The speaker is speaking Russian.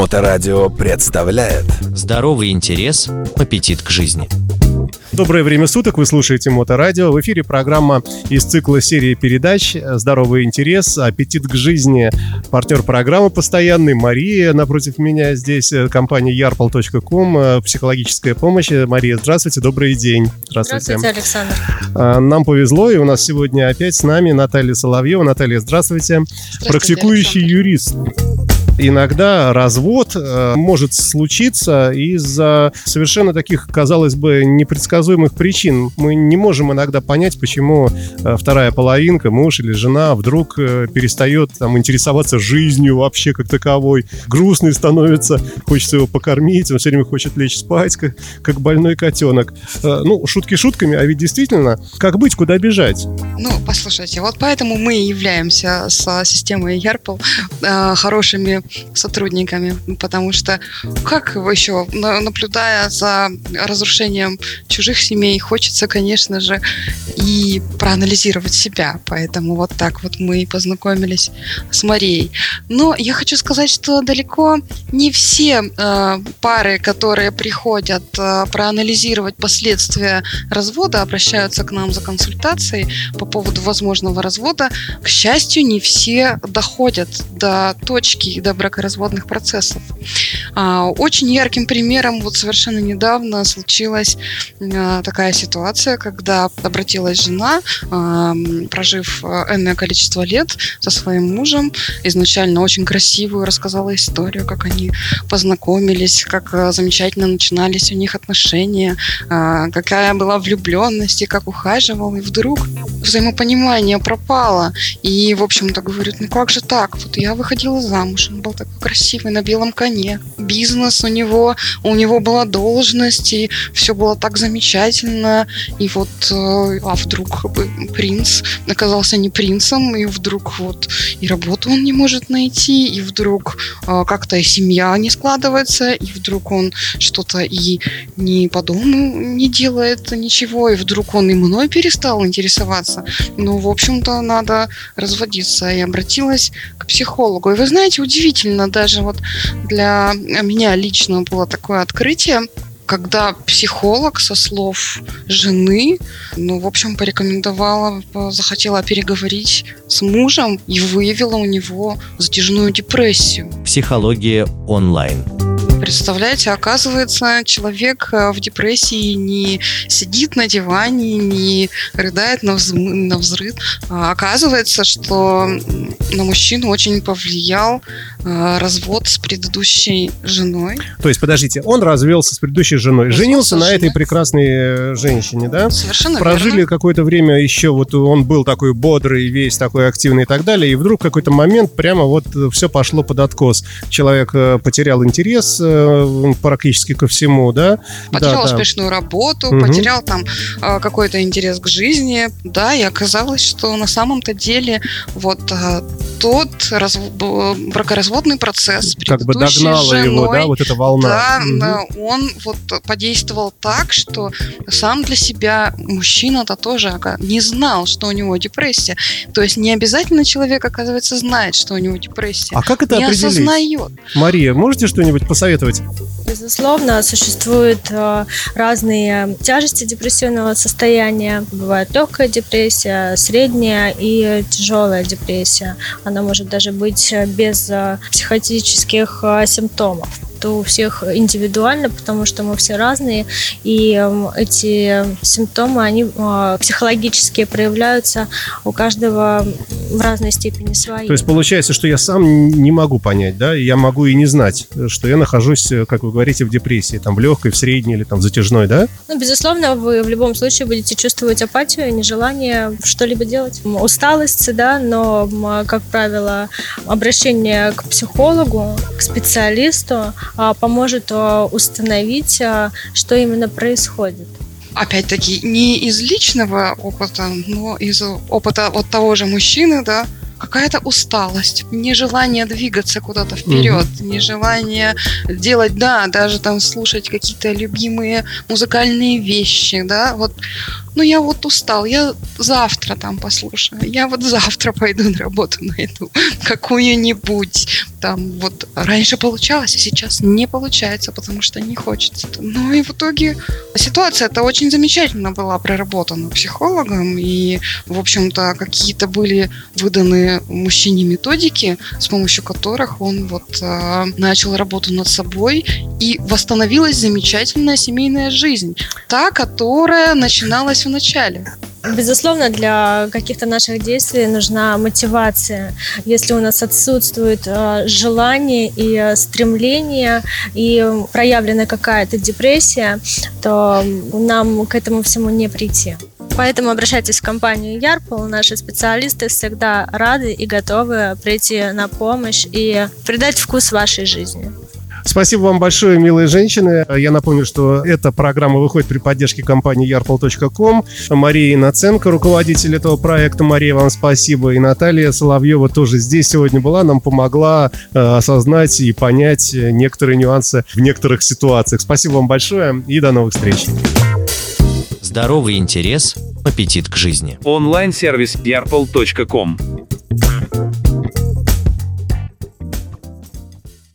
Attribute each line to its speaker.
Speaker 1: Моторадио представляет
Speaker 2: Здоровый интерес, аппетит к жизни.
Speaker 3: Доброе время суток, вы слушаете Моторадио. В эфире программа из цикла серии передач «Здоровый интерес. Аппетит к жизни». Партнер программы постоянный Мария. Напротив меня здесь э, компания yarpal.com, э, психологическая помощь. Мария, здравствуйте, добрый день.
Speaker 4: Здравствуйте. Здравствуйте, Александр.
Speaker 3: А, нам повезло, и у нас сегодня опять с нами Наталья Соловьева. Наталья, здравствуйте.
Speaker 4: здравствуйте
Speaker 3: Практикующий
Speaker 4: Александр.
Speaker 3: юрист иногда развод э, может случиться из-за совершенно таких, казалось бы, непредсказуемых причин. Мы не можем иногда понять, почему э, вторая половинка, муж или жена, вдруг э, перестает там, интересоваться жизнью вообще как таковой. Грустный становится, хочется его покормить, он все время хочет лечь спать, как, как больной котенок. Ну, шутки шутками, а ведь действительно, как быть, куда бежать?
Speaker 4: Ну, послушайте, вот поэтому мы являемся с системой Ярпл э, хорошими сотрудниками, потому что как еще, наблюдая за разрушением чужих семей, хочется, конечно же, и проанализировать себя, поэтому вот так вот мы и познакомились с Марией. Но я хочу сказать, что далеко не все э, пары, которые приходят э, проанализировать последствия развода, обращаются к нам за консультацией по поводу возможного развода. К счастью, не все доходят до точки, до бракоразводных процессов. А, очень ярким примером вот совершенно недавно случилась а, такая ситуация, когда обратилась жена, а, прожив энное количество лет со своим мужем, изначально очень красивую, рассказала историю, как они познакомились, как замечательно начинались у них отношения, какая была влюбленность и как ухаживал, и вдруг взаимопонимание пропало. И, в общем-то, говорит, ну как же так? Вот я выходила замуж, он был такой красивый, на белом коне. Бизнес у него, у него была должность, и все было так замечательно. И вот, э, а вдруг принц оказался не принцем, и вдруг вот и работу он не может найти, и вдруг э, как-то и семья не складывается, и вдруг он что-то и не по дому не делает ничего, и вдруг он и мной перестал интересоваться. Ну, в общем-то, надо разводиться. И обратилась к психологу. И вы знаете, удивительно, даже вот для меня лично было такое открытие, когда психолог со слов жены, ну, в общем, порекомендовала, захотела переговорить с мужем и выявила у него затяжную депрессию.
Speaker 2: Психология онлайн.
Speaker 4: Представляете, оказывается, человек э, в депрессии не сидит на диване, не рыдает на, вз... на взрыв. А оказывается, что на мужчину очень повлиял развод с предыдущей женой.
Speaker 3: То есть, подождите, он развелся с предыдущей женой, развелся женился на этой прекрасной э, женщине, да?
Speaker 4: Совершенно
Speaker 3: Прожили
Speaker 4: верно.
Speaker 3: какое-то время еще, вот он был такой бодрый, весь такой активный и так далее, и вдруг в какой-то момент прямо вот все пошло под откос. Человек потерял интерес практически ко всему, да?
Speaker 4: Потерял
Speaker 3: да,
Speaker 4: успешную да. работу, угу. потерял там какой-то интерес к жизни, да, и оказалось, что на самом-то деле вот тот раз... бракоразводный процесс
Speaker 3: как бы догнала
Speaker 4: женой,
Speaker 3: его, да, вот эта волна.
Speaker 4: Да, угу. он вот подействовал так, что сам для себя мужчина-то тоже не знал, что у него депрессия. То есть не обязательно человек, оказывается, знает, что у него депрессия.
Speaker 3: А как это
Speaker 4: не
Speaker 3: определить?
Speaker 4: осознает.
Speaker 3: Мария, можете что-нибудь посоветовать?
Speaker 5: Безусловно, существуют э, разные тяжести депрессивного состояния. Бывает легкая депрессия, средняя и тяжелая депрессия. Она может даже быть без э, психотических э, симптомов это у всех индивидуально, потому что мы все разные, и эм, эти симптомы, они э, психологически проявляются у каждого в разной степени свои.
Speaker 3: То есть получается, что я сам не могу понять, да, я могу и не знать, что я нахожусь, э, как вы говорите, в депрессии, там, в легкой, в средней или там в затяжной, да?
Speaker 5: Ну, безусловно, вы в любом случае будете чувствовать апатию, нежелание что-либо делать. Усталость, да, но, как правило, обращение к психологу, к специалисту, а, поможет а, установить, а, что именно происходит.
Speaker 4: Опять-таки, не из личного опыта, но из опыта вот того же мужчины, да, какая-то усталость, нежелание двигаться куда-то вперед, угу. нежелание делать, да, даже там слушать какие-то любимые музыкальные вещи, да, вот, ну я вот устал, я завтра там послушаю, я вот завтра пойду на работу найду какую-нибудь, там вот раньше получалось, а сейчас не получается, потому что не хочется. Ну и в итоге ситуация это очень замечательно была проработана психологом, и, в общем-то, какие-то были выданы мужчине методики, с помощью которых он вот э, начал работу над собой, и восстановилась замечательная семейная жизнь, та, которая начиналась в начале.
Speaker 5: Безусловно, для каких-то наших действий нужна мотивация. Если у нас отсутствует э, желание и э, стремление, и проявлена какая-то депрессия, то нам к этому всему не прийти. Поэтому обращайтесь в компанию Ярпол. Наши специалисты всегда рады и готовы прийти на помощь и придать вкус вашей жизни.
Speaker 3: Спасибо вам большое, милые женщины. Я напомню, что эта программа выходит при поддержке компании yarpol.com. Мария Иноценко, руководитель этого проекта. Мария, вам спасибо. И Наталья Соловьева тоже здесь сегодня была, нам помогла э, осознать и понять некоторые нюансы в некоторых ситуациях. Спасибо вам большое и до новых встреч.
Speaker 2: Здоровый интерес, аппетит к жизни.
Speaker 6: Онлайн-сервис yarpol.com.